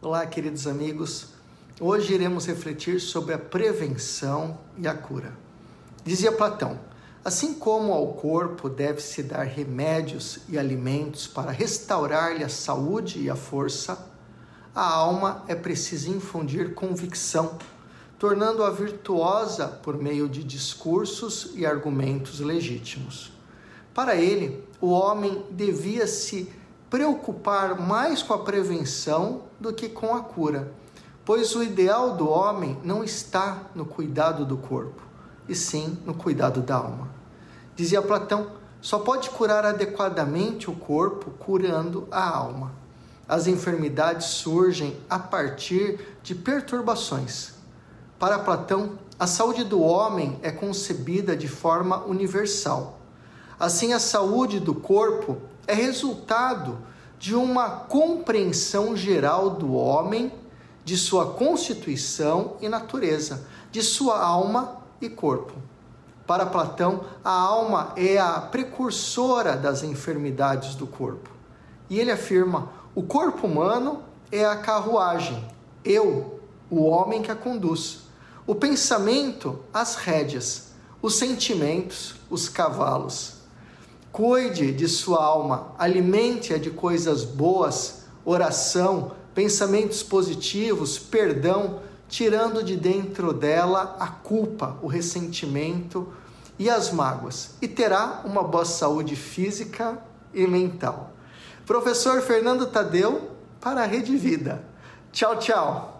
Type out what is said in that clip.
Olá, queridos amigos. Hoje iremos refletir sobre a prevenção e a cura. Dizia Platão: assim como ao corpo deve-se dar remédios e alimentos para restaurar-lhe a saúde e a força, a alma é preciso infundir convicção, tornando-a virtuosa por meio de discursos e argumentos legítimos. Para ele, o homem devia se preocupar mais com a prevenção do que com a cura, pois o ideal do homem não está no cuidado do corpo, e sim no cuidado da alma. Dizia Platão: só pode curar adequadamente o corpo curando a alma. As enfermidades surgem a partir de perturbações. Para Platão, a saúde do homem é concebida de forma universal. Assim, a saúde do corpo é resultado de uma compreensão geral do homem, de sua constituição e natureza, de sua alma e corpo. Para Platão, a alma é a precursora das enfermidades do corpo. E ele afirma: o corpo humano é a carruagem, eu, o homem que a conduz. O pensamento, as rédeas, os sentimentos, os cavalos. Cuide de sua alma, alimente-a de coisas boas, oração, pensamentos positivos, perdão, tirando de dentro dela a culpa, o ressentimento e as mágoas, e terá uma boa saúde física e mental. Professor Fernando Tadeu para a Rede Vida. Tchau, tchau.